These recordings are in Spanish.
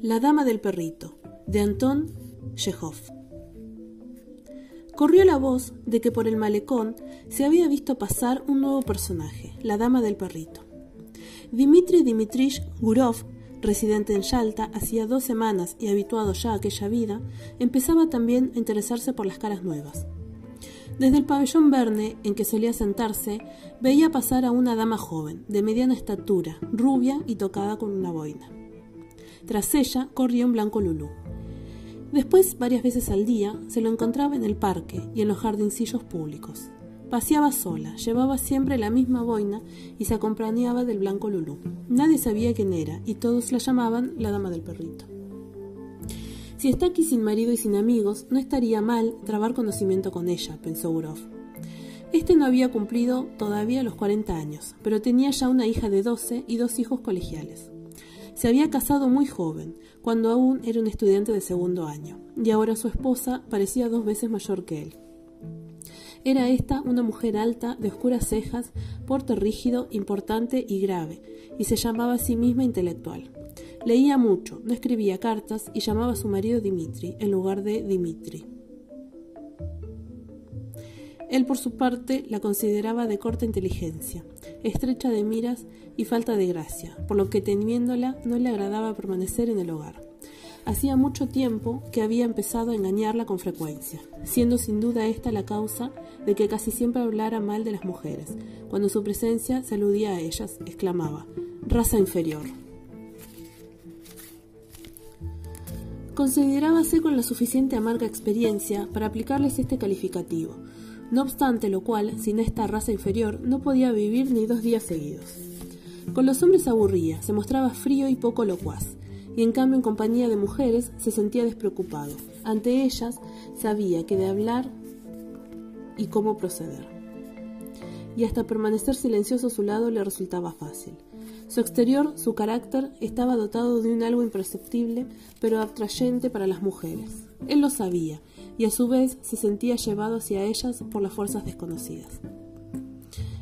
La Dama del Perrito, de Anton Chekhov. Corrió la voz de que por el malecón se había visto pasar un nuevo personaje, la Dama del Perrito. Dmitri Dmitrich Gurov, residente en Yalta hacía dos semanas y habituado ya a aquella vida, empezaba también a interesarse por las caras nuevas. Desde el pabellón Verne, en que solía sentarse, veía pasar a una dama joven, de mediana estatura, rubia y tocada con una boina. Tras ella corría un blanco lulú. Después, varias veces al día, se lo encontraba en el parque y en los jardincillos públicos. Paseaba sola, llevaba siempre la misma boina y se acompañaba del blanco lulú. Nadie sabía quién era y todos la llamaban la dama del perrito. Si está aquí sin marido y sin amigos, no estaría mal trabar conocimiento con ella, pensó Gurov. Este no había cumplido todavía los 40 años, pero tenía ya una hija de 12 y dos hijos colegiales. Se había casado muy joven, cuando aún era un estudiante de segundo año, y ahora su esposa parecía dos veces mayor que él. Era esta una mujer alta, de oscuras cejas, porte rígido, importante y grave, y se llamaba a sí misma intelectual. Leía mucho, no escribía cartas y llamaba a su marido Dimitri en lugar de Dimitri. Él, por su parte, la consideraba de corta inteligencia, estrecha de miras y falta de gracia, por lo que teniéndola no le agradaba permanecer en el hogar. Hacía mucho tiempo que había empezado a engañarla con frecuencia, siendo sin duda esta la causa de que casi siempre hablara mal de las mujeres. Cuando su presencia se aludía a ellas, exclamaba, raza inferior. Considerábase con la suficiente amarga experiencia para aplicarles este calificativo, no obstante lo cual, sin esta raza inferior, no podía vivir ni dos días seguidos. Con los hombres aburría, se mostraba frío y poco locuaz, y en cambio en compañía de mujeres se sentía despreocupado. Ante ellas sabía qué de hablar y cómo proceder. Y hasta permanecer silencioso a su lado le resultaba fácil. Su exterior, su carácter, estaba dotado de un algo imperceptible, pero atrayente para las mujeres. Él lo sabía, y a su vez se sentía llevado hacia ellas por las fuerzas desconocidas.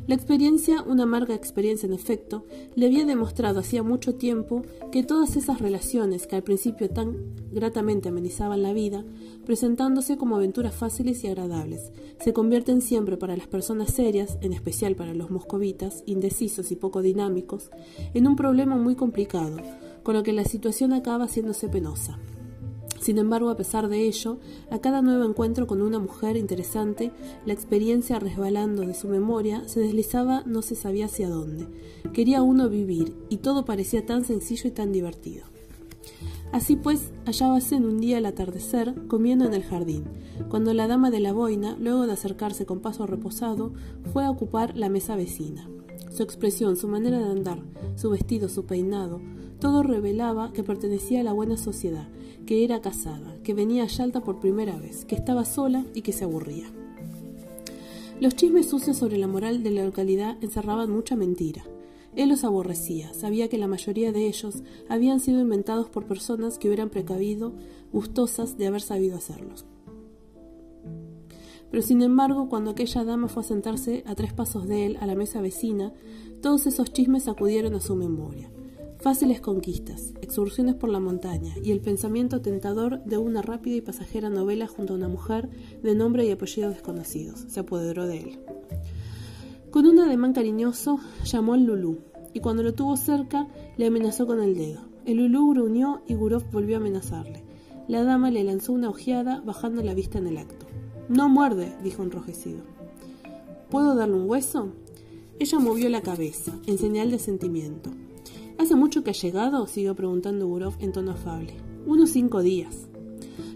La experiencia, una amarga experiencia en efecto, le había demostrado hacía mucho tiempo que todas esas relaciones que al principio tan gratamente amenizaban la vida, presentándose como aventuras fáciles y agradables, se convierten siempre para las personas serias, en especial para los moscovitas, indecisos y poco dinámicos, en un problema muy complicado, con lo que la situación acaba haciéndose penosa. Sin embargo, a pesar de ello, a cada nuevo encuentro con una mujer interesante, la experiencia resbalando de su memoria se deslizaba no se sabía hacia dónde. Quería uno vivir, y todo parecía tan sencillo y tan divertido. Así pues, hallábase en un día al atardecer, comiendo en el jardín, cuando la dama de la boina, luego de acercarse con paso reposado, fue a ocupar la mesa vecina. Su expresión, su manera de andar, su vestido, su peinado, todo revelaba que pertenecía a la buena sociedad, que era casada, que venía a Yalta por primera vez, que estaba sola y que se aburría. Los chismes sucios sobre la moral de la localidad encerraban mucha mentira. Él los aborrecía, sabía que la mayoría de ellos habían sido inventados por personas que hubieran precavido, gustosas de haber sabido hacerlos. Pero sin embargo, cuando aquella dama fue a sentarse a tres pasos de él a la mesa vecina, todos esos chismes acudieron a su memoria fáciles conquistas, excursiones por la montaña y el pensamiento tentador de una rápida y pasajera novela junto a una mujer de nombre y apellido desconocidos. Se apoderó de él. Con un ademán cariñoso llamó al Lulú y cuando lo tuvo cerca le amenazó con el dedo. El Lulú gruñó y Gurov volvió a amenazarle. La dama le lanzó una ojeada bajando la vista en el acto. No muerde, dijo enrojecido. ¿Puedo darle un hueso? Ella movió la cabeza, en señal de sentimiento. ¿Hace mucho que ha llegado? siguió preguntando Gurov en tono afable. Unos cinco días.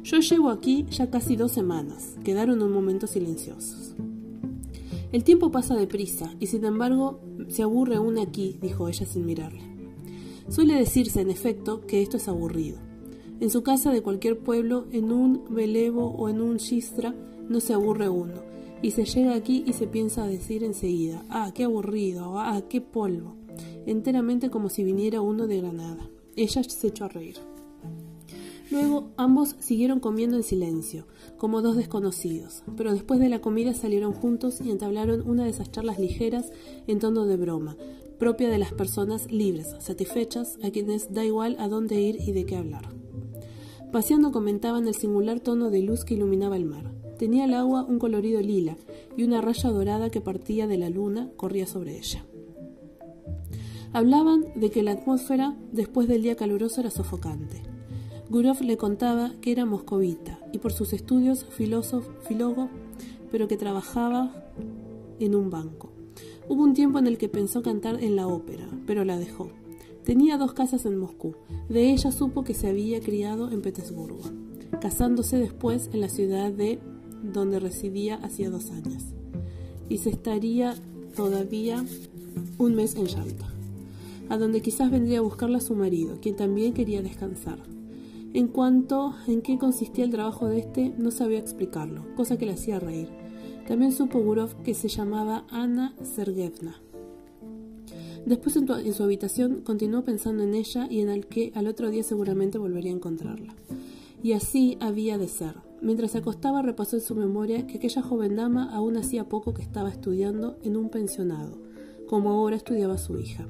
Yo llevo aquí ya casi dos semanas. Quedaron un momento silenciosos. El tiempo pasa deprisa, y sin embargo se aburre aún aquí, dijo ella sin mirarle. Suele decirse, en efecto, que esto es aburrido. En su casa de cualquier pueblo, en un velevo o en un chistra, no se aburre uno, y se llega aquí y se piensa decir enseguida, ah, qué aburrido, ah, qué polvo enteramente como si viniera uno de Granada. Ella se echó a reír. Luego ambos siguieron comiendo en silencio, como dos desconocidos, pero después de la comida salieron juntos y entablaron una de esas charlas ligeras en tono de broma, propia de las personas libres, satisfechas, a quienes da igual a dónde ir y de qué hablar. Paseando comentaban el singular tono de luz que iluminaba el mar. Tenía el agua un colorido lila y una raya dorada que partía de la luna corría sobre ella. Hablaban de que la atmósfera después del día caluroso era sofocante. Gurov le contaba que era moscovita y por sus estudios filósofo, filólogo, pero que trabajaba en un banco. Hubo un tiempo en el que pensó cantar en la ópera, pero la dejó. Tenía dos casas en Moscú. De ella supo que se había criado en Petersburgo, casándose después en la ciudad de donde residía hacía dos años. Y se estaría todavía un mes en Yalta, a donde quizás vendría a buscarla su marido, quien también quería descansar. En cuanto en qué consistía el trabajo de este, no sabía explicarlo, cosa que le hacía reír. También supo Gurov que se llamaba Ana Sergevna. Después en, su habitación continuó pensando en ella y en el que al otro día seguramente volvería a encontrarla. Y así había de ser. Mientras se acostaba repasó en su memoria que aquella joven dama aún hacía poco que estaba estudiando en un pensionado, como ahora estudiaba su hija.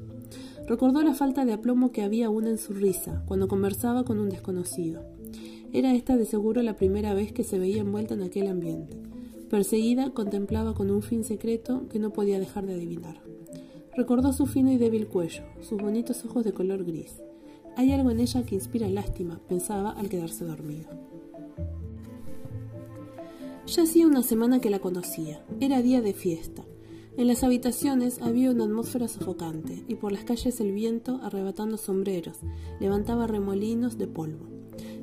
Recordó la falta de aplomo que había aún en su risa cuando conversaba con un desconocido. Era esta de seguro la primera vez que se veía envuelta en aquel ambiente. Perseguida, contemplaba con un fin secreto que no podía dejar de adivinar. Recordó su fino y débil cuello, sus bonitos ojos de color gris. Hay algo en ella que inspira lástima, pensaba al quedarse dormido. Ya hacía una semana que la conocía. Era día de fiesta. En las habitaciones había una atmósfera sofocante y por las calles el viento, arrebatando sombreros, levantaba remolinos de polvo.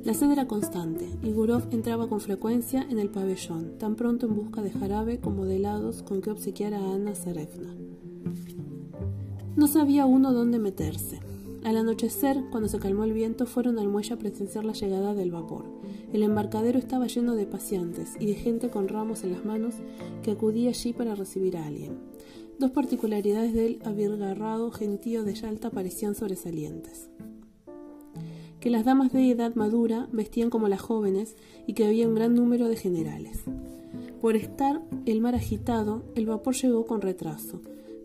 La sed era constante y Gurov entraba con frecuencia en el pabellón, tan pronto en busca de jarabe como de helados con que obsequiar a Ana Serefna. No sabía uno dónde meterse. Al anochecer, cuando se calmó el viento, fueron al muelle a presenciar la llegada del vapor. El embarcadero estaba lleno de paseantes y de gente con ramos en las manos que acudía allí para recibir a alguien. Dos particularidades del abirgarrado gentío de Yalta parecían sobresalientes. Que las damas de edad madura vestían como las jóvenes y que había un gran número de generales. Por estar el mar agitado, el vapor llegó con retraso,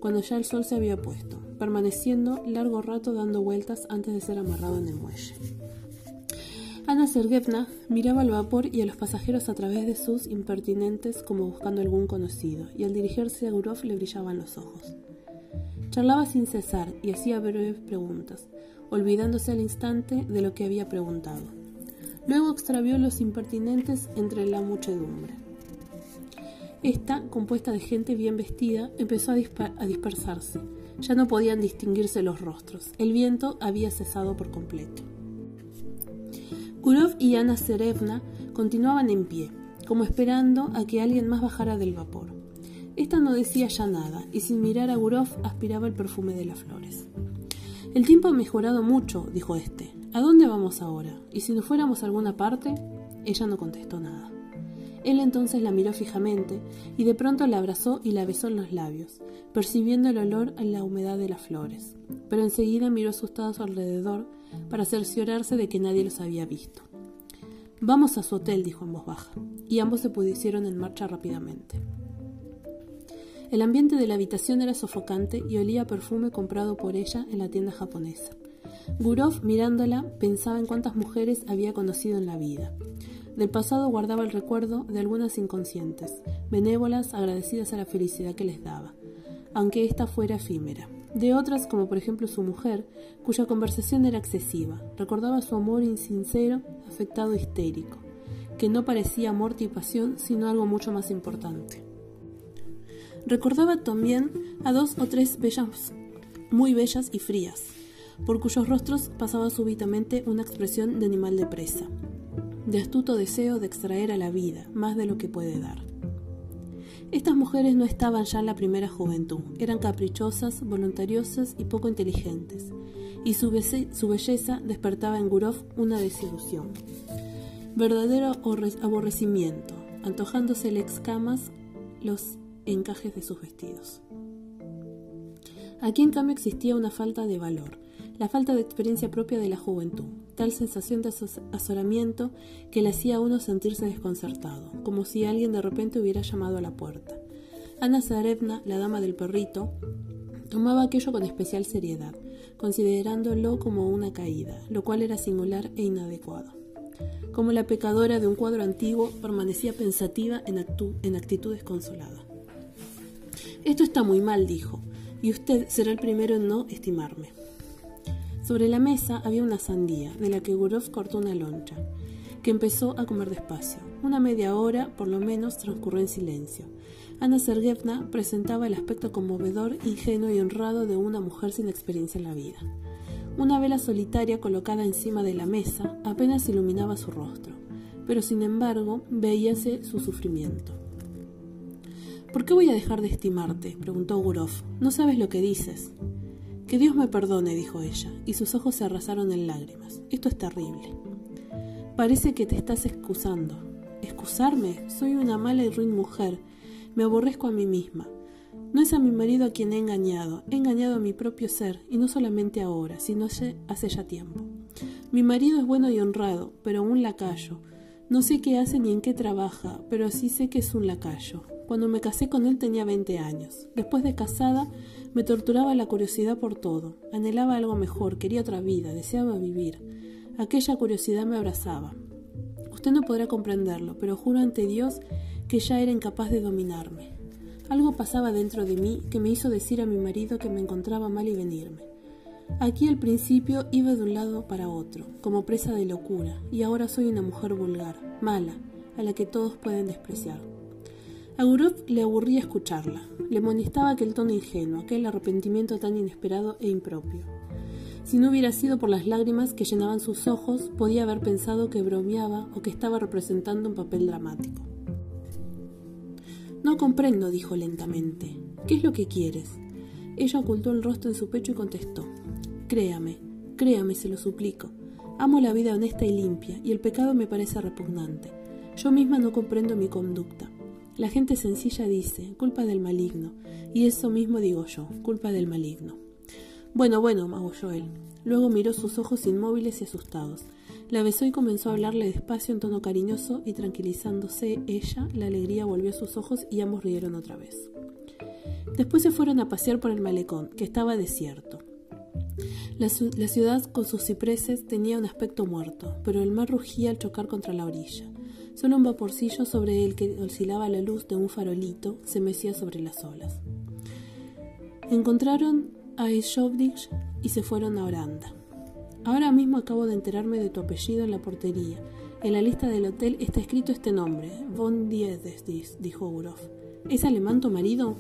cuando ya el sol se había puesto, permaneciendo largo rato dando vueltas antes de ser amarrado en el muelle. Ana Sergevna miraba al vapor y a los pasajeros a través de sus impertinentes como buscando algún conocido, y al dirigirse a Gurov le brillaban los ojos. Charlaba sin cesar y hacía breves preguntas, olvidándose al instante de lo que había preguntado. Luego extravió los impertinentes entre la muchedumbre. Esta, compuesta de gente bien vestida, empezó a, dispersarse. Ya no podían distinguirse los rostros. El viento había cesado por completo. Gurov y Ana Serevna continuaban en pie, como esperando a que alguien más bajara del vapor. Esta no decía ya nada, y sin mirar a Gurov aspiraba el perfume de las flores. El tiempo ha mejorado mucho, dijo este. ¿A dónde vamos ahora? ¿Y si nos fuéramos a alguna parte? Ella no contestó nada. Él entonces la miró fijamente y de pronto la abrazó y la besó en los labios, percibiendo el olor a la humedad de las flores. Pero enseguida miró asustado a su alrededor para cerciorarse de que nadie los había visto. Vamos a su hotel, dijo en voz baja, y ambos se pusieron en marcha rápidamente. El ambiente de la habitación era sofocante y olía a perfume comprado por ella en la tienda japonesa. Gurov, mirándola, pensaba en cuántas mujeres había conocido en la vida. Del pasado guardaba el recuerdo de algunas inconscientes, benévolas, agradecidas a la felicidad que les daba, aunque ésta fuera efímera. De otras, como por ejemplo su mujer, cuya conversación era excesiva, recordaba su amor insincero, afectado histérico, que no parecía amor y pasión, sino algo mucho más importante. Recordaba también a dos o tres bellas, muy bellas y frías, por cuyos rostros pasaba súbitamente una expresión de animal de presa, de astuto deseo de extraer a la vida más de lo que puede dar. Estas mujeres no estaban ya en la primera juventud, eran caprichosas, voluntariosas y poco inteligentes, y su, belleza despertaba en Gurov una desilusión, verdadero aborrecimiento, antojándosele escamas los encajes de sus vestidos. Aquí en cambio existía una falta de valor, la falta de experiencia propia de la juventud, tal sensación de azoramiento que le hacía a uno sentirse desconcertado, como si alguien de repente hubiera llamado a la puerta. Ana Zarevna, la dama del perrito, tomaba aquello con especial seriedad, considerándolo como una caída, lo cual era singular e inadecuado. Como la pecadora de un cuadro antiguo, permanecía pensativa en, en actitud desconsolada. Esto está muy mal, dijo, y usted será el primero en no estimarme. Sobre la mesa había una sandía, de la que Gurov cortó una loncha, que empezó a comer despacio. Una media hora, por lo menos, transcurrió en silencio. Ana Sergevna presentaba el aspecto conmovedor, ingenuo y honrado de una mujer sin experiencia en la vida. Una vela solitaria colocada encima de la mesa apenas iluminaba su rostro, pero sin embargo veíase su sufrimiento. ¿Por qué voy a dejar de estimarte? preguntó Gurov. No sabes lo que dices. Que Dios me perdone, dijo ella, y sus ojos se arrasaron en lágrimas. Esto es terrible. Parece que te estás excusando. ¿Excusarme? Soy una mala y ruin mujer. Me aborrezco a mí misma. No es a mi marido a quien he engañado, he engañado a mi propio ser, y no solamente ahora, sino hace ya tiempo. Mi marido es bueno y honrado, pero un lacayo. No sé qué hace ni en qué trabaja, pero sí sé que es un lacayo. Cuando me casé con él tenía 20 años. Después de casada me torturaba la curiosidad por todo. Anhelaba algo mejor, quería otra vida, deseaba vivir. Aquella curiosidad me abrazaba. Usted no podrá comprenderlo, pero juro ante Dios que ya era incapaz de dominarme. Algo pasaba dentro de mí que me hizo decir a mi marido que me encontraba mal y venirme. Aquí al principio iba de un lado para otro, como presa de locura, y ahora soy una mujer vulgar, mala, a la que todos pueden despreciar. A Gurov le aburría escucharla, le molestaba aquel tono ingenuo, aquel arrepentimiento tan inesperado e impropio. Si no hubiera sido por las lágrimas que llenaban sus ojos, podía haber pensado que bromeaba o que estaba representando un papel dramático. No comprendo, dijo lentamente. ¿Qué es lo que quieres? Ella ocultó el rostro en su pecho y contestó. Créame, créame, se lo suplico. Amo la vida honesta y limpia, y el pecado me parece repugnante. Yo misma no comprendo mi conducta. La gente sencilla dice, culpa del maligno, y eso mismo digo yo, culpa del maligno. Bueno, bueno, maulló él. Luego miró sus ojos inmóviles y asustados. La besó y comenzó a hablarle despacio en tono cariñoso y tranquilizándose ella, la alegría volvió a sus ojos y ambos rieron otra vez. Después se fueron a pasear por el malecón, que estaba desierto. La, ciudad con sus cipreses tenía un aspecto muerto, pero el mar rugía al chocar contra la orilla. Solo un vaporcillo sobre el que oscilaba la luz de un farolito se mecía sobre las olas. Encontraron a Ishovdich y se fueron a Oranda. Ahora mismo acabo de enterarme de tu apellido en la portería. En la lista del hotel está escrito este nombre, von Diedes, dijo Gurov. ¿Es alemán tu marido?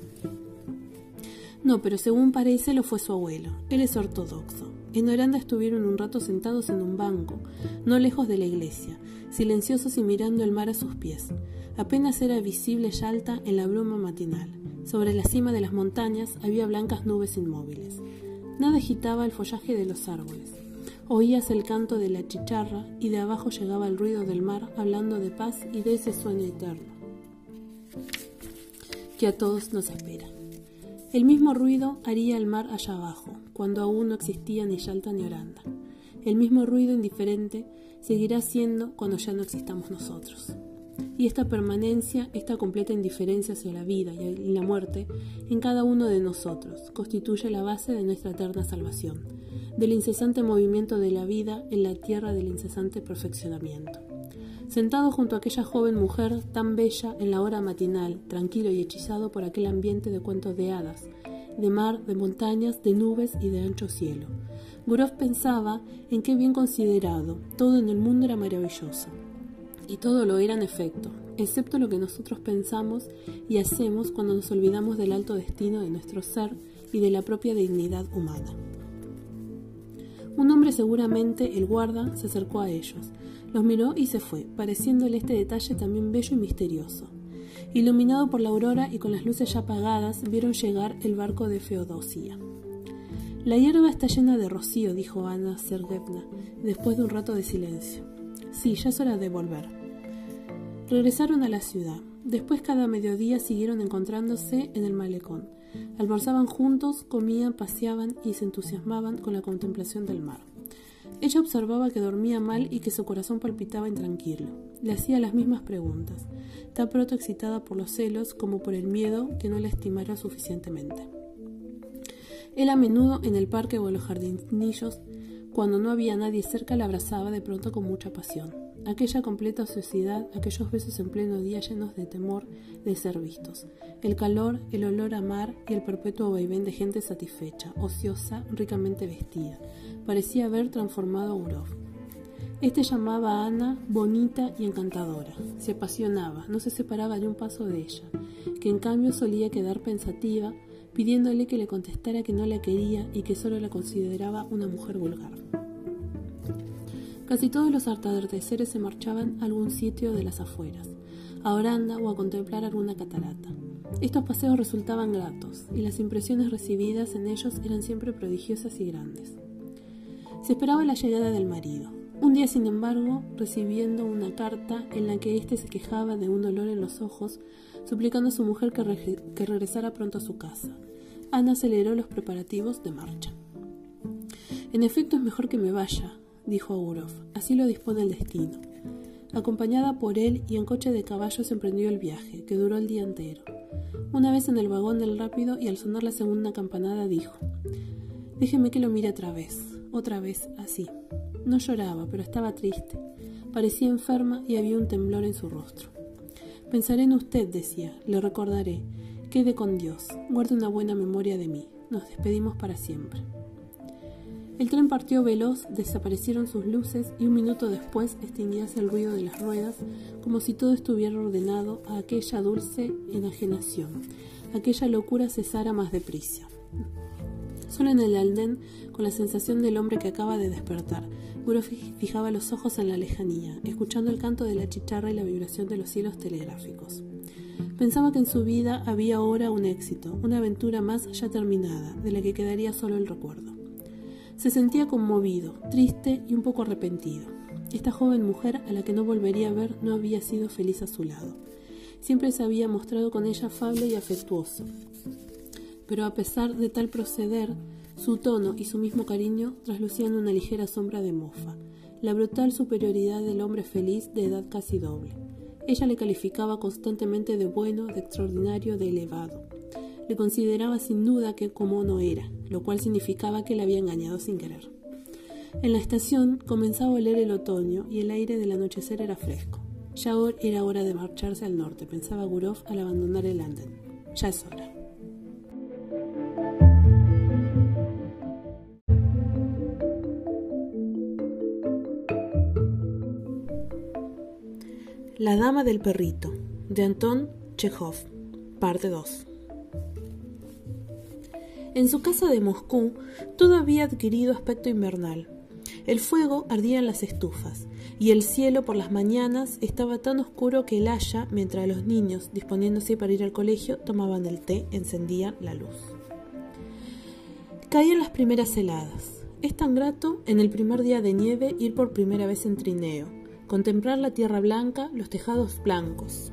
No, pero según parece lo fue su abuelo. Él es ortodoxo. En Oranda estuvieron un rato sentados en un banco, no lejos de la iglesia, silenciosos y mirando el mar a sus pies. Apenas era visible Yalta en la bruma matinal. Sobre la cima de las montañas había blancas nubes inmóviles. Nada agitaba el follaje de los árboles. Oías el canto de la chicharra y de abajo llegaba el ruido del mar hablando de paz y de ese sueño eterno que a todos nos espera. El mismo ruido haría el mar allá abajo, cuando aún no existía ni Yalta ni Oranda. El mismo ruido indiferente seguirá siendo cuando ya no existamos nosotros. Y esta permanencia, esta completa indiferencia hacia la vida y la muerte en cada uno de nosotros constituye la base de nuestra eterna salvación, del incesante movimiento de la vida en la tierra del incesante perfeccionamiento. Sentado junto a aquella joven mujer tan bella en la hora matinal, tranquilo y hechizado por aquel ambiente de cuentos de hadas, de mar, de montañas, de nubes y de ancho cielo, Gurov pensaba en qué bien considerado, todo en el mundo era maravilloso. Y todo lo era en efecto, excepto lo que nosotros pensamos y hacemos cuando nos olvidamos del alto destino de nuestro ser y de la propia dignidad humana. Un hombre seguramente, el guarda, se acercó a ellos, los miró y se fue, pareciéndole este detalle también bello y misterioso. Iluminado por la aurora y con las luces ya apagadas, vieron llegar el barco de Feodosia. La hierba está llena de rocío, dijo Ana Sergevna, después de un rato de silencio. Sí, ya es hora de volver. Regresaron a la ciudad. Después cada mediodía siguieron encontrándose en el malecón. Almorzaban juntos, comían, paseaban y se entusiasmaban con la contemplación del mar. Ella observaba que dormía mal y que su corazón palpitaba intranquilo. Le hacía las mismas preguntas, tan pronto excitada por los celos como por el miedo que no la estimara suficientemente. Él a menudo en el parque o en los jardinillos, cuando no había nadie cerca, la abrazaba de pronto con mucha pasión. Aquella completa ociosidad, aquellos besos en pleno día llenos de temor de ser vistos. El calor, el olor a mar y el perpetuo vaivén de gente satisfecha, ociosa, ricamente vestida. Parecía haber transformado a Urov. Este llamaba a Ana bonita y encantadora. Se apasionaba, no se separaba de un paso de ella, que en cambio solía quedar pensativa, pidiéndole que le contestara que no la quería y que solo la consideraba una mujer vulgar. Casi todos los atardeceres se marchaban a algún sitio de las afueras, a Oranda o a contemplar alguna catarata. Estos paseos resultaban gratos, y las impresiones recibidas en ellos eran siempre prodigiosas y grandes. Se esperaba la llegada del marido. Un día, sin embargo, recibiendo una carta en la que éste se quejaba de un dolor en los ojos, suplicando a su mujer que, que regresara pronto a su casa, Ana aceleró los preparativos de marcha. En efecto, es mejor que me vaya, dijo Aurov. Así lo dispone el destino. Acompañada por él y en coche de caballos emprendió el viaje, que duró el día entero. Una vez en el vagón del rápido y al sonar la segunda campanada dijo Déjeme que lo mire otra vez, otra vez, así. No lloraba, pero estaba triste. Parecía enferma y había un temblor en su rostro. Pensaré en usted, decía, le recordaré. Quede con Dios, guarde una buena memoria de mí. Nos despedimos para siempre. El tren partió veloz, desaparecieron sus luces y un minuto después extinguíase el ruido de las ruedas, como si todo estuviera ordenado a aquella dulce enajenación. Aquella locura cesara más deprisa. Solo en el aldén, con la sensación del hombre que acaba de despertar, Guro fijaba los ojos en la lejanía, escuchando el canto de la chicharra y la vibración de los hilos telegráficos. Pensaba que en su vida había ahora un éxito, una aventura más ya terminada, de la que quedaría solo el recuerdo. Se sentía conmovido, triste y un poco arrepentido. Esta joven mujer, a la que no volvería a ver, no había sido feliz a su lado. Siempre se había mostrado con ella afable y afectuoso. Pero a pesar de tal proceder, su tono y su mismo cariño traslucían una ligera sombra de mofa, la brutal superioridad del hombre feliz de edad casi doble. Ella le calificaba constantemente de bueno, de extraordinario, de elevado le consideraba sin duda que como no era, lo cual significaba que le había engañado sin querer. En la estación comenzaba a oler el otoño y el aire del anochecer era fresco. Ya era hora de marcharse al norte, pensaba Gurov al abandonar el Anden. Ya es hora. La Dama del Perrito, de Anton Chekhov, parte 2. En su casa de Moscú todo había adquirido aspecto invernal. El fuego ardía en las estufas, y el cielo por las mañanas estaba tan oscuro que el haya, mientras los niños, disponiéndose para ir al colegio, tomaban el té, encendían la luz. Caían las primeras heladas. Es tan grato en el primer día de nieve ir por primera vez en trineo, contemplar la tierra blanca, los tejados blancos,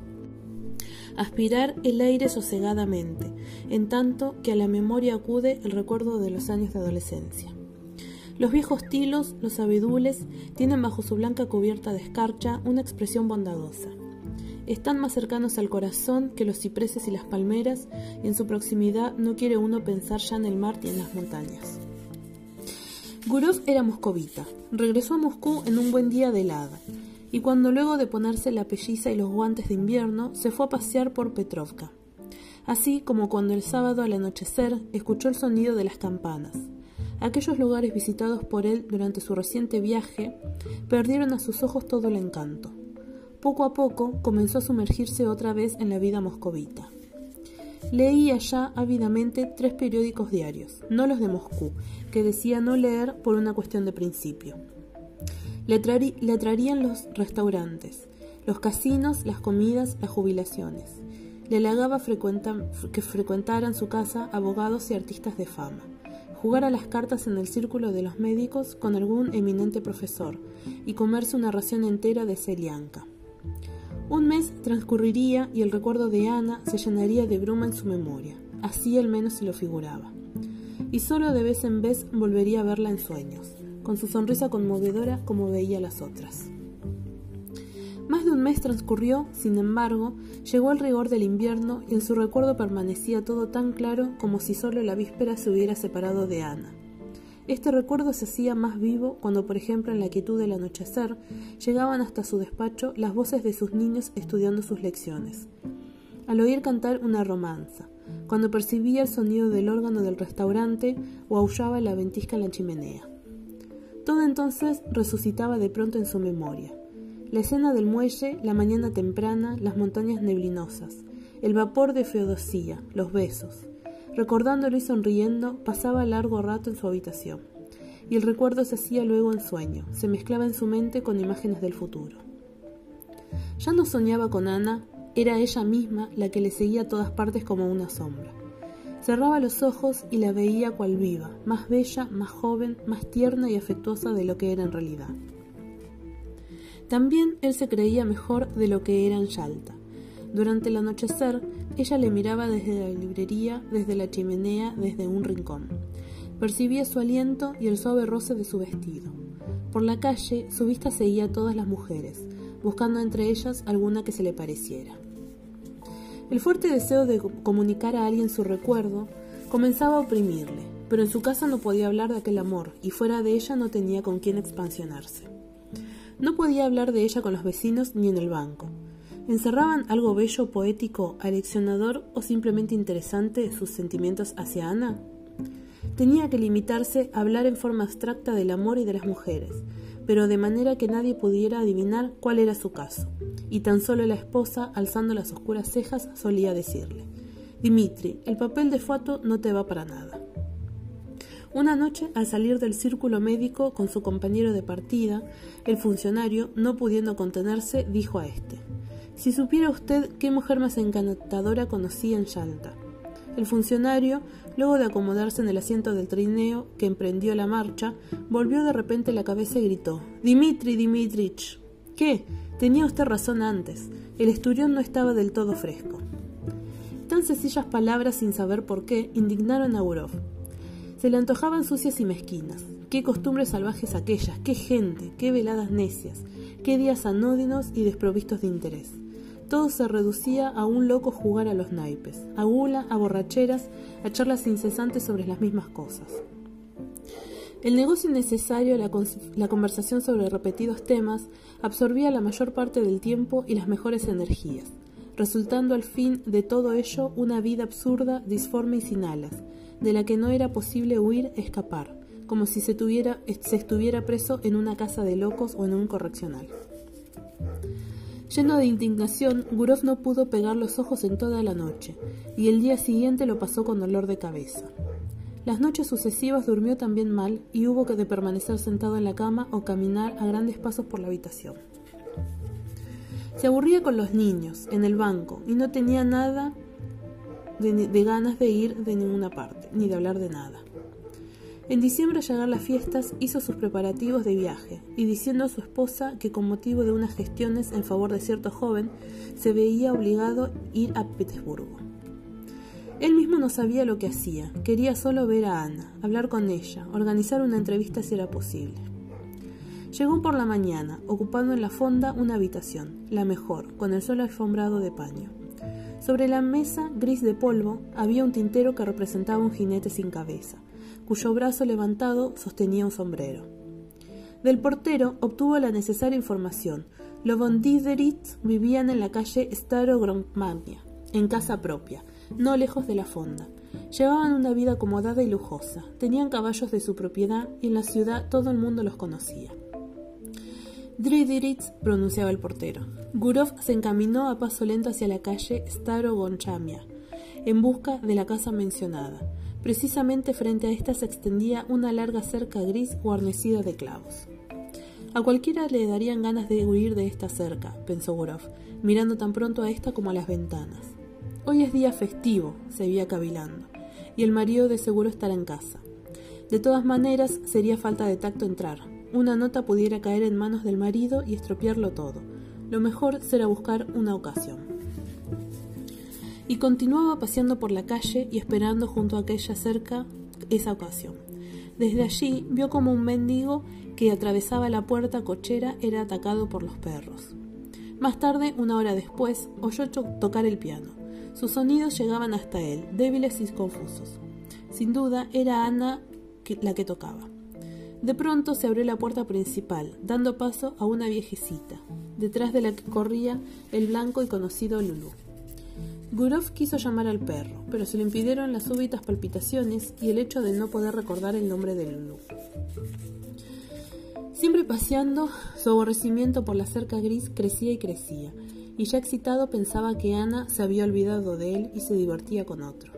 aspirar el aire sosegadamente, en tanto que a la memoria acude el recuerdo de los años de adolescencia. Los viejos tilos, los abedules, tienen bajo su blanca cubierta de escarcha una expresión bondadosa. Están más cercanos al corazón que los cipreses y las palmeras, y en su proximidad no quiere uno pensar ya en el mar ni en las montañas. Gurov era moscovita. Regresó a Moscú en un buen día de helada y cuando luego de ponerse la pelliza y los guantes de invierno se fue a pasear por Petrovka. Así como cuando el sábado al anochecer escuchó el sonido de las campanas. Aquellos lugares visitados por él durante su reciente viaje perdieron a sus ojos todo el encanto. Poco a poco comenzó a sumergirse otra vez en la vida moscovita. Leía ya ávidamente tres periódicos diarios, no los de Moscú, que decía no leer por una cuestión de principio. Le, atraerían los restaurantes, los casinos, las comidas, las jubilaciones. Le halagaba que frecuentaran su casa abogados y artistas de fama, jugar a las cartas en el círculo de los médicos con algún eminente profesor y comerse una ración entera de celianca. Un mes transcurriría y el recuerdo de Ana se llenaría de bruma en su memoria, así al menos se lo figuraba. Y solo de vez en vez volvería a verla en sueños, con su sonrisa conmovedora como veía las otras. Más de un mes transcurrió, sin embargo, llegó el rigor del invierno y en su recuerdo permanecía todo tan claro como si solo la víspera se hubiera separado de Ana. Este recuerdo se hacía más vivo cuando, por ejemplo, en la quietud del anochecer, llegaban hasta su despacho las voces de sus niños estudiando sus lecciones. Al oír cantar una romanza, cuando percibía el sonido del órgano del restaurante o aullaba la ventisca en la chimenea. Todo entonces resucitaba de pronto en su memoria. La escena del muelle, la mañana temprana, las montañas neblinosas, el vapor de Feodosía, los besos, Recordándolo y sonriendo, pasaba largo rato en su habitación, y el recuerdo se hacía luego en sueño, se mezclaba en su mente con imágenes del futuro. Ya no soñaba con Ana, era ella misma la que le seguía a todas partes como una sombra. Cerraba los ojos y la veía cual viva, más bella, más joven, más tierna y afectuosa de lo que era en realidad. También él se creía mejor de lo que era en Yalta. Durante el anochecer, ella le miraba desde la librería, desde la chimenea, desde un rincón. Percibía su aliento y el suave roce de su vestido. Por la calle, su vista seguía a todas las mujeres, buscando entre ellas alguna que se le pareciera. El fuerte deseo de comunicar a alguien su recuerdo comenzaba a oprimirle, pero en su casa no podía hablar de aquel amor y fuera de ella no tenía con quién expansionarse. No podía hablar de ella con los vecinos ni en el banco. ¿Encerraban algo bello, poético, aleccionador o simplemente interesante sus sentimientos hacia Ana? Tenía que limitarse a hablar en forma abstracta del amor y de las mujeres, pero de manera que nadie pudiera adivinar cuál era su caso, y tan solo la esposa, alzando las oscuras cejas, solía decirle Dimitri, el papel de fato no te va para nada. Una noche, al salir del círculo médico con su compañero de partida, el funcionario, no pudiendo contenerse, dijo a éste si supiera usted qué mujer más encantadora conocía en Yalta. El funcionario, luego de acomodarse en el asiento del trineo que emprendió la marcha, volvió de repente la cabeza y gritó Dimitri Dimitrich. ¿Qué? Tenía usted razón antes. El esturión no estaba del todo fresco. Tan sencillas palabras, sin saber por qué, indignaron a Burov. Se le antojaban sucias y mezquinas. Qué costumbres salvajes aquellas, qué gente, qué veladas necias, qué días anódinos y desprovistos de interés. Todo se reducía a un loco jugar a los naipes, a gula, a borracheras, a charlas incesantes sobre las mismas cosas. El negocio innecesario, la, la conversación sobre repetidos temas, absorbía la mayor parte del tiempo y las mejores energías, resultando al fin de todo ello una vida absurda, disforme y sin alas, de la que no era posible huir, escapar, como si se, tuviera, se estuviera preso en una casa de locos o en un correccional. Lleno de indignación, Gurov no pudo pegar los ojos en toda la noche, y el día siguiente lo pasó con dolor de cabeza. Las noches sucesivas durmió también mal y hubo que de permanecer sentado en la cama o caminar a grandes pasos por la habitación. Se aburría con los niños, en el banco, y no tenía nada de, de ganas de ir de ninguna parte, ni de hablar de nada. En diciembre, al llegar las fiestas, hizo sus preparativos de viaje y diciendo a su esposa que con motivo de unas gestiones en favor de cierto joven, se veía obligado a ir a Petersburgo. Él mismo no sabía lo que hacía, quería solo ver a Ana, hablar con ella, organizar una entrevista si era posible. Llegó por la mañana, ocupando en la fonda una habitación, la mejor, con el suelo alfombrado de paño. Sobre la mesa, gris de polvo, había un tintero que representaba un jinete sin cabeza, cuyo brazo levantado sostenía un sombrero. Del portero obtuvo la necesaria información. Los von vivían en la calle Staro Gronkmania, en casa propia, no lejos de la fonda. Llevaban una vida acomodada y lujosa, tenían caballos de su propiedad y en la ciudad todo el mundo los conocía. Dridiritz, pronunciaba el portero. Gurov se encaminó a paso lento hacia la calle Staro Gonchamia, en busca de la casa mencionada. Precisamente frente a esta se extendía una larga cerca gris guarnecida de clavos. A cualquiera le darían ganas de huir de esta cerca, pensó Gurov, mirando tan pronto a esta como a las ventanas. Hoy es día festivo, seguía cavilando, y el marido de seguro estará en casa. De todas maneras, sería falta de tacto entrar. Una nota pudiera caer en manos del marido y estropearlo todo. Lo mejor será buscar una ocasión. Y continuaba paseando por la calle y esperando junto a aquella cerca esa ocasión. Desde allí vio como un mendigo que atravesaba la puerta cochera era atacado por los perros. Más tarde, una hora después, oyó tocar el piano. Sus sonidos llegaban hasta él, débiles y confusos. Sin duda, era Ana la que tocaba. De pronto se abrió la puerta principal, dando paso a una viejecita, detrás de la que corría el blanco y conocido Lulú. Gurov quiso llamar al perro, pero se le impidieron las súbitas palpitaciones y el hecho de no poder recordar el nombre de Lulú. Siempre paseando, su aborrecimiento por la cerca gris crecía y crecía, y ya excitado pensaba que Ana se había olvidado de él y se divertía con otro.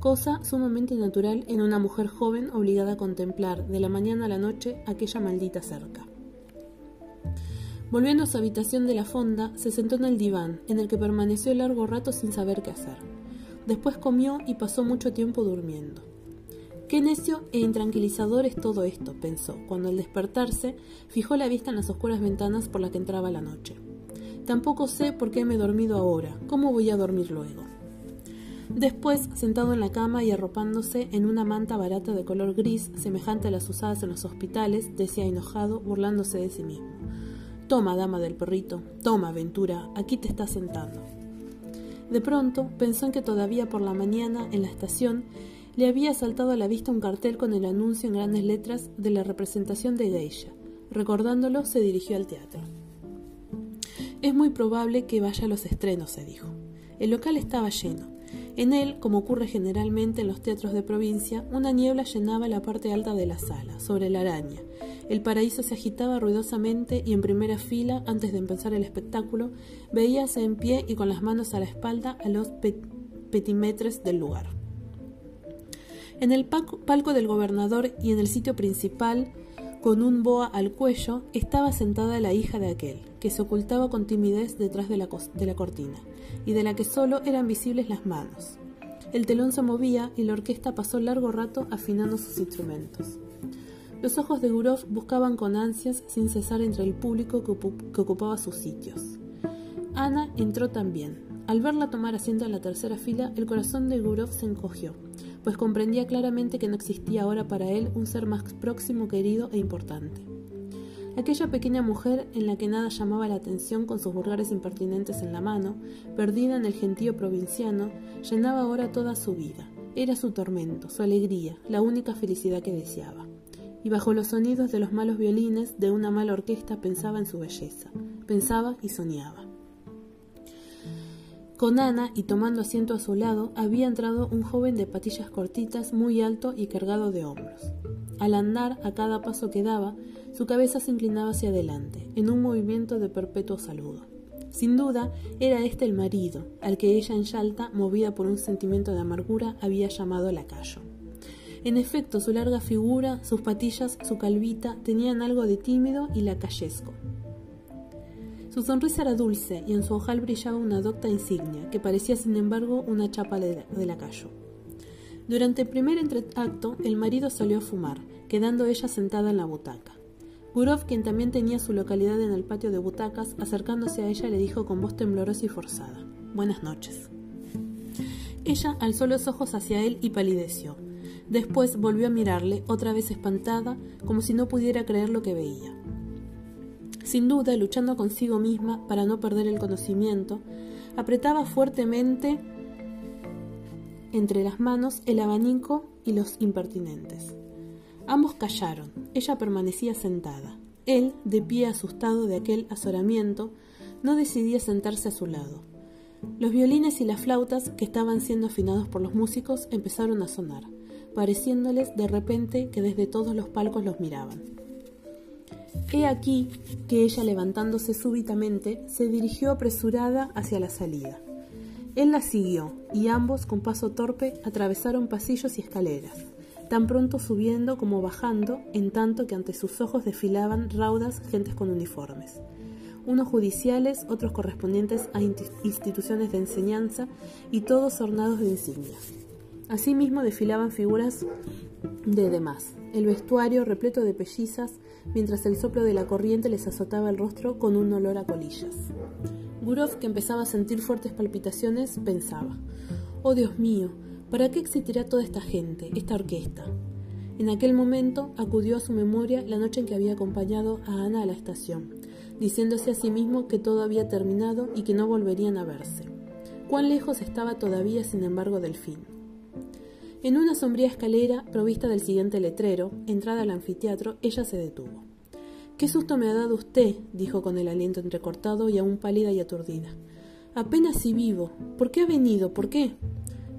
Cosa sumamente natural en una mujer joven obligada a contemplar de la mañana a la noche aquella maldita cerca. Volviendo a su habitación de la fonda, se sentó en el diván, en el que permaneció largo rato sin saber qué hacer. Después comió y pasó mucho tiempo durmiendo. Qué necio e intranquilizador es todo esto, pensó, cuando al despertarse fijó la vista en las oscuras ventanas por las que entraba la noche. Tampoco sé por qué me he dormido ahora, cómo voy a dormir luego. Después, sentado en la cama y arropándose en una manta barata de color gris, semejante a las usadas en los hospitales, decía enojado, burlándose de sí mismo. Toma, dama del perrito, toma, Ventura, aquí te estás sentando. De pronto pensó en que todavía por la mañana, en la estación, le había saltado a la vista un cartel con el anuncio en grandes letras de la representación de Geisha. Recordándolo, se dirigió al teatro. Es muy probable que vaya a los estrenos, se dijo. El local estaba lleno. En él, como ocurre generalmente en los teatros de provincia, una niebla llenaba la parte alta de la sala, sobre la araña. El paraíso se agitaba ruidosamente y en primera fila, antes de empezar el espectáculo, veíase en pie y con las manos a la espalda a los petimetres del lugar. En el palco del gobernador y en el sitio principal, con un boa al cuello, estaba sentada la hija de aquel, que se ocultaba con timidez detrás de la, de la cortina, y de la que solo eran visibles las manos. El telón se movía y la orquesta pasó largo rato afinando sus instrumentos. Los ojos de Gurov buscaban con ansias sin cesar entre el público que, ocupaba sus sitios. Ana entró también. Al verla tomar asiento en la tercera fila, el corazón de Gurov se encogió pues comprendía claramente que no existía ahora para él un ser más próximo, querido e importante. Aquella pequeña mujer en la que nada llamaba la atención con sus vulgares impertinentes en la mano, perdida en el gentío provinciano, llenaba ahora toda su vida. Era su tormento, su alegría, la única felicidad que deseaba. Y bajo los sonidos de los malos violines de una mala orquesta pensaba en su belleza, pensaba y soñaba. Con Ana y tomando asiento a su lado había entrado un joven de patillas cortitas, muy alto y cargado de hombros. Al andar, a cada paso que daba, su cabeza se inclinaba hacia adelante, en un movimiento de perpetuo saludo. Sin duda, era este el marido, al que ella en Yalta, movida por un sentimiento de amargura, había llamado lacayo. En efecto, su larga figura, sus patillas, su calvita, tenían algo de tímido y lacayesco. Su sonrisa era dulce y en su ojal brillaba una docta insignia, que parecía sin embargo una chapa de, lacayo. Durante el primer entreacto, el marido salió a fumar, quedando ella sentada en la butaca. Gurov, quien también tenía su localidad en el patio de butacas, acercándose a ella le dijo con voz temblorosa y forzada: Buenas noches. Ella alzó los ojos hacia él y palideció. Después volvió a mirarle, otra vez espantada, como si no pudiera creer lo que veía. Sin duda, luchando consigo misma para no perder el conocimiento, apretaba fuertemente entre las manos el abanico y los impertinentes. Ambos callaron. Ella permanecía sentada. Él, de pie asustado de aquel azoramiento, no decidía sentarse a su lado. Los violines y las flautas, que estaban siendo afinados por los músicos, empezaron a sonar, pareciéndoles de repente que desde todos los palcos los miraban. He aquí que ella, levantándose súbitamente, se dirigió apresurada hacia la salida. Él la siguió, y ambos, con paso torpe, atravesaron pasillos y escaleras, tan pronto subiendo como bajando, en tanto que ante sus ojos desfilaban raudas gentes con uniformes, unos judiciales, otros correspondientes a instituciones de enseñanza, y todos ornados de insignias. Asimismo desfilaban figuras de demás, el vestuario repleto de pellizas, mientras el soplo de la corriente les azotaba el rostro con un olor a colillas. Gurov, que empezaba a sentir fuertes palpitaciones, pensaba: Oh Dios mío, ¿para qué existirá toda esta gente, esta orquesta? En aquel momento acudió a su memoria la noche en que había acompañado a Ana a la estación, diciéndose a sí mismo que todo había terminado y que no volverían a verse. Cuán lejos estaba todavía, sin embargo, del fin. En una sombría escalera, provista del siguiente letrero, entrada al anfiteatro, ella se detuvo. ¿Qué susto me ha dado usted? dijo con el aliento entrecortado y aún pálida y aturdida. Apenas si vivo. ¿Por qué ha venido? ¿Por qué?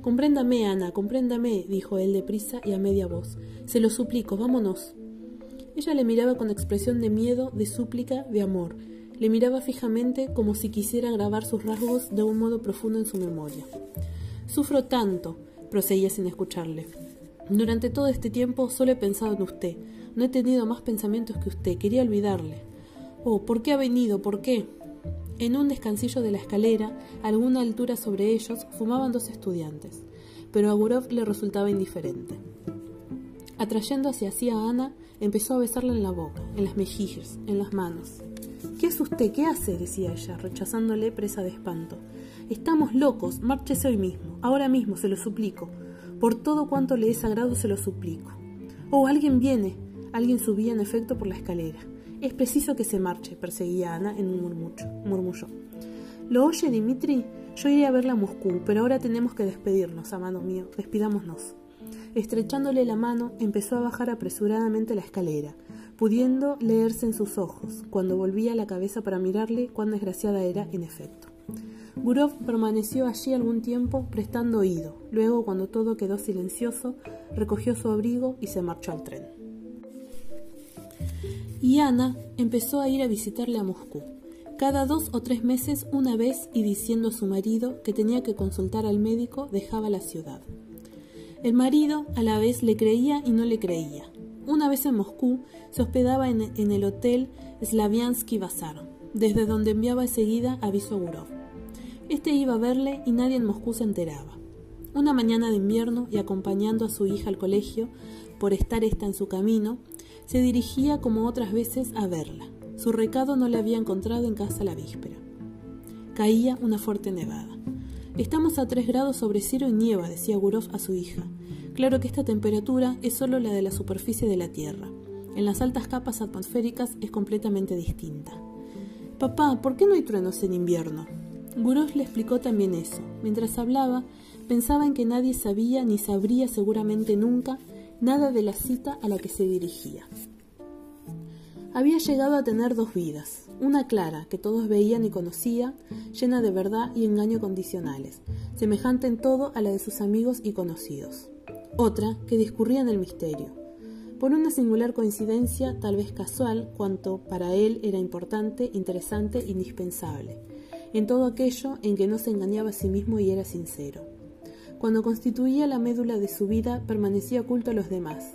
Compréndame, Ana, compréndame, dijo él deprisa y a media voz. Se lo suplico, vámonos. Ella le miraba con expresión de miedo, de súplica, de amor. Le miraba fijamente como si quisiera grabar sus rasgos de un modo profundo en su memoria. Sufro tanto, proseguía sin escucharle. Durante todo este tiempo solo he pensado en usted. No he tenido más pensamientos que usted. Quería olvidarle. Oh, ¿por qué ha venido? ¿Por qué? En un descansillo de la escalera, a alguna altura sobre ellos, fumaban dos estudiantes, pero a Gurov le resultaba indiferente. Atrayendo hacia sí a Ana, empezó a besarla en la boca, en las mejillas, en las manos. ¿Qué es usted? ¿Qué hace? decía ella, rechazándole presa de espanto. Estamos locos, márchese hoy mismo, ahora mismo, se lo suplico. Por todo cuanto le es sagrado, se lo suplico. Oh, alguien viene. Alguien subía en efecto por la escalera. Es preciso que se marche, perseguía Ana en un murmullo. ¿Lo oye, Dimitri? Yo iré a verla a Moscú, pero ahora tenemos que despedirnos, amado mío. Despidámonos. Estrechándole la mano, empezó a bajar apresuradamente la escalera, pudiendo leerse en sus ojos, cuando volvía la cabeza para mirarle cuán desgraciada era en efecto. Gurov permaneció allí algún tiempo prestando oído. Luego, cuando todo quedó silencioso, recogió su abrigo y se marchó al tren y Ana empezó a ir a visitarle a Moscú, cada dos o tres meses una vez y diciendo a su marido que tenía que consultar al médico dejaba la ciudad. El marido a la vez le creía y no le creía. Una vez en Moscú se hospedaba en, el hotel Slaviansky Bazar, desde donde enviaba enseguida aviso a Gurov. Este iba a verle y nadie en Moscú se enteraba. Una mañana de invierno y acompañando a su hija al colegio, por estar ésta en su camino, se dirigía como otras veces a verla. Su recado no le había encontrado en casa la víspera. Caía una fuerte nevada. Estamos a tres grados sobre cero y nieva, decía Gurov a su hija. Claro que esta temperatura es solo la de la superficie de la Tierra. En las altas capas atmosféricas es completamente distinta. Papá, ¿por qué no hay truenos en invierno? Gurov le explicó también eso. Mientras hablaba, pensaba en que nadie sabía ni sabría seguramente nunca nada de la cita a la que se dirigía. Había llegado a tener dos vidas, una clara, que todos veían y conocía, llena de verdad y engaño condicionales, semejante en todo a la de sus amigos y conocidos. Otra, que discurría en el misterio. Por una singular coincidencia, tal vez casual, cuanto para él era importante, interesante, indispensable, en todo aquello en que no se engañaba a sí mismo y era sincero. Cuando constituía la médula de su vida, permanecía oculto a los demás,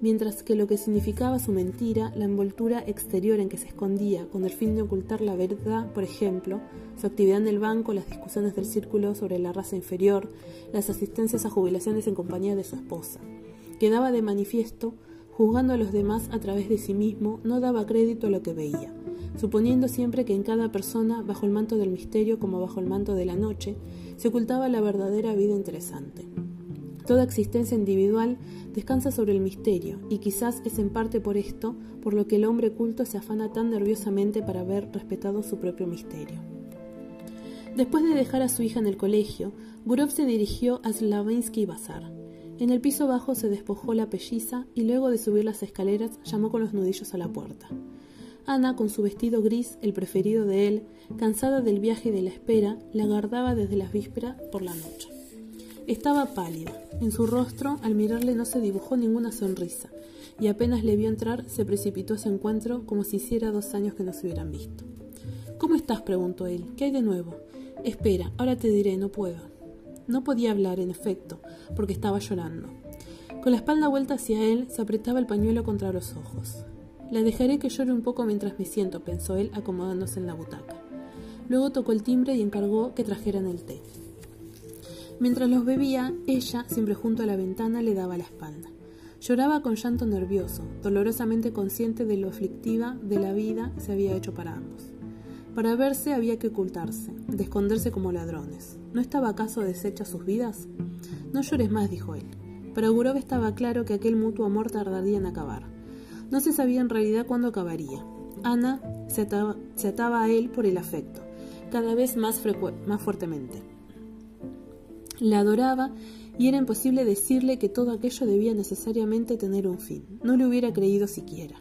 mientras que lo que significaba su mentira, la envoltura exterior en que se escondía con el fin de ocultar la verdad, por ejemplo, su actividad en el banco, las discusiones del círculo sobre la raza inferior, las asistencias a jubilaciones en compañía de su esposa, quedaba de manifiesto, juzgando a los demás a través de sí mismo, no daba crédito a lo que veía suponiendo siempre que en cada persona, bajo el manto del misterio como bajo el manto de la noche, se ocultaba la verdadera vida interesante. Toda existencia individual descansa sobre el misterio, y quizás es en parte por esto por lo que el hombre culto se afana tan nerviosamente para ver respetado su propio misterio. Después de dejar a su hija en el colegio, Gurov se dirigió a Slavinsky Bazar. En el piso bajo se despojó la pelliza y luego de subir las escaleras llamó con los nudillos a la puerta. Ana, con su vestido gris, el preferido de él, cansada del viaje y de la espera, la guardaba desde las vísperas por la noche. Estaba pálida. En su rostro, al mirarle, no se dibujó ninguna sonrisa, y apenas le vio entrar, se precipitó a su encuentro como si hiciera dos años que no se hubieran visto. ¿Cómo estás? preguntó él. ¿Qué hay de nuevo? Espera, ahora te diré, no puedo. No podía hablar, en efecto, porque estaba llorando. Con la espalda vuelta hacia él, se apretaba el pañuelo contra los ojos. La dejaré que llore un poco mientras me siento, pensó él, acomodándose en la butaca. Luego tocó el timbre y encargó que trajeran el té. Mientras los bebía, ella, siempre junto a la ventana, le daba la espalda. Lloraba con llanto nervioso, dolorosamente consciente de lo aflictiva de la vida se había hecho para ambos. Para verse había que ocultarse, de esconderse como ladrones. ¿No estaba acaso deshecha sus vidas? No llores más, dijo él. Para Gurov estaba claro que aquel mutuo amor tardaría en acabar. No se sabía en realidad cuándo acabaría. Ana se ataba, a él por el afecto, cada vez más, más fuertemente. La adoraba y era imposible decirle que todo aquello debía necesariamente tener un fin. No le hubiera creído siquiera.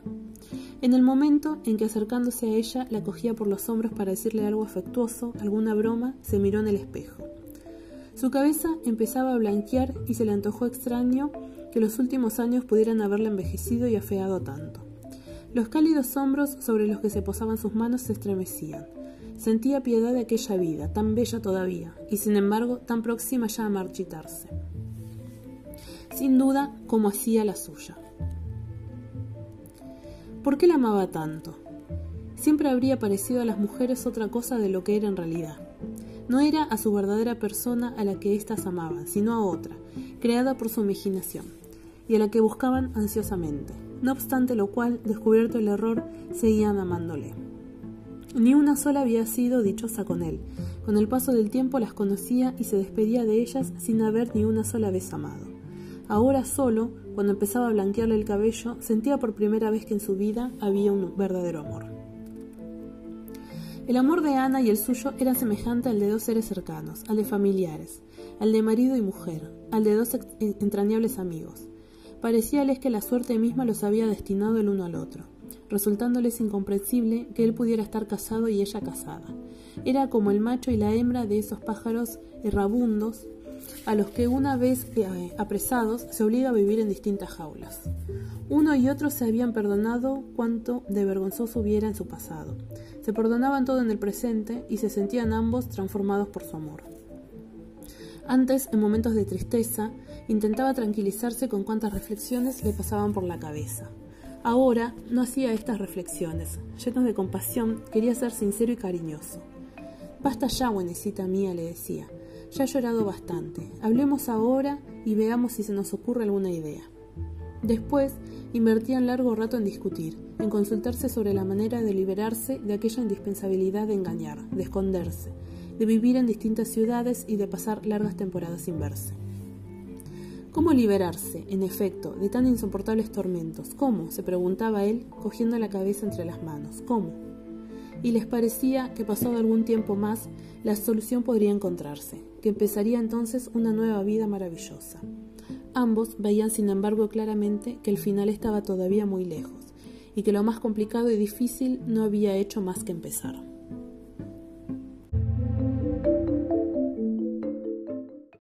En el momento en que acercándose a ella la cogía por los hombros para decirle algo afectuoso, alguna broma, se miró en el espejo. Su cabeza empezaba a blanquear y se le antojó extraño que los últimos años pudieran haberla envejecido y afeado tanto. Los cálidos hombros sobre los que se posaban sus manos se estremecían. Sentía piedad de aquella vida, tan bella todavía, y sin embargo tan próxima ya a marchitarse. Sin duda, como hacía la suya. ¿Por qué la amaba tanto? Siempre habría parecido a las mujeres otra cosa de lo que era en realidad. No era a su verdadera persona a la que éstas amaban, sino a otra, creada por su imaginación, y a la que buscaban ansiosamente. No obstante lo cual, descubierto el error, seguían amándole. Ni una sola había sido dichosa con él. Con el paso del tiempo las conocía y se despedía de ellas sin haber ni una sola vez amado. Ahora solo, cuando empezaba a blanquearle el cabello, sentía por primera vez que en su vida había un verdadero amor. El amor de Ana y el suyo era semejante al de dos seres cercanos, al de familiares, al de marido y mujer, al de dos entrañables amigos. Parecíales que la suerte misma los había destinado el uno al otro, resultándoles incomprensible que él pudiera estar casado y ella casada. Era como el macho y la hembra de esos pájaros errabundos a los que una vez eh, apresados se obliga a vivir en distintas jaulas. Uno y otro se habían perdonado cuanto de vergonzoso hubiera en su pasado. Se perdonaban todo en el presente y se sentían ambos transformados por su amor. Antes, en momentos de tristeza, intentaba tranquilizarse con cuantas reflexiones le pasaban por la cabeza. Ahora no hacía estas reflexiones. Lleno de compasión, quería ser sincero y cariñoso. Basta ya, buenecita mía, le decía. Ya he llorado bastante. Hablemos ahora y veamos si se nos ocurre alguna idea. Después, invertían largo rato en discutir, en consultarse sobre la manera de liberarse de aquella indispensabilidad de engañar, de esconderse, de vivir en distintas ciudades y de pasar largas temporadas sin verse. ¿Cómo liberarse, en efecto, de tan insoportables tormentos? ¿Cómo? se preguntaba él, cogiendo la cabeza entre las manos. ¿Cómo? Y les parecía que pasado algún tiempo más, la solución podría encontrarse, que empezaría entonces una nueva vida maravillosa. Ambos veían sin embargo claramente que el final estaba todavía muy lejos, y que lo más complicado y difícil no había hecho más que empezar.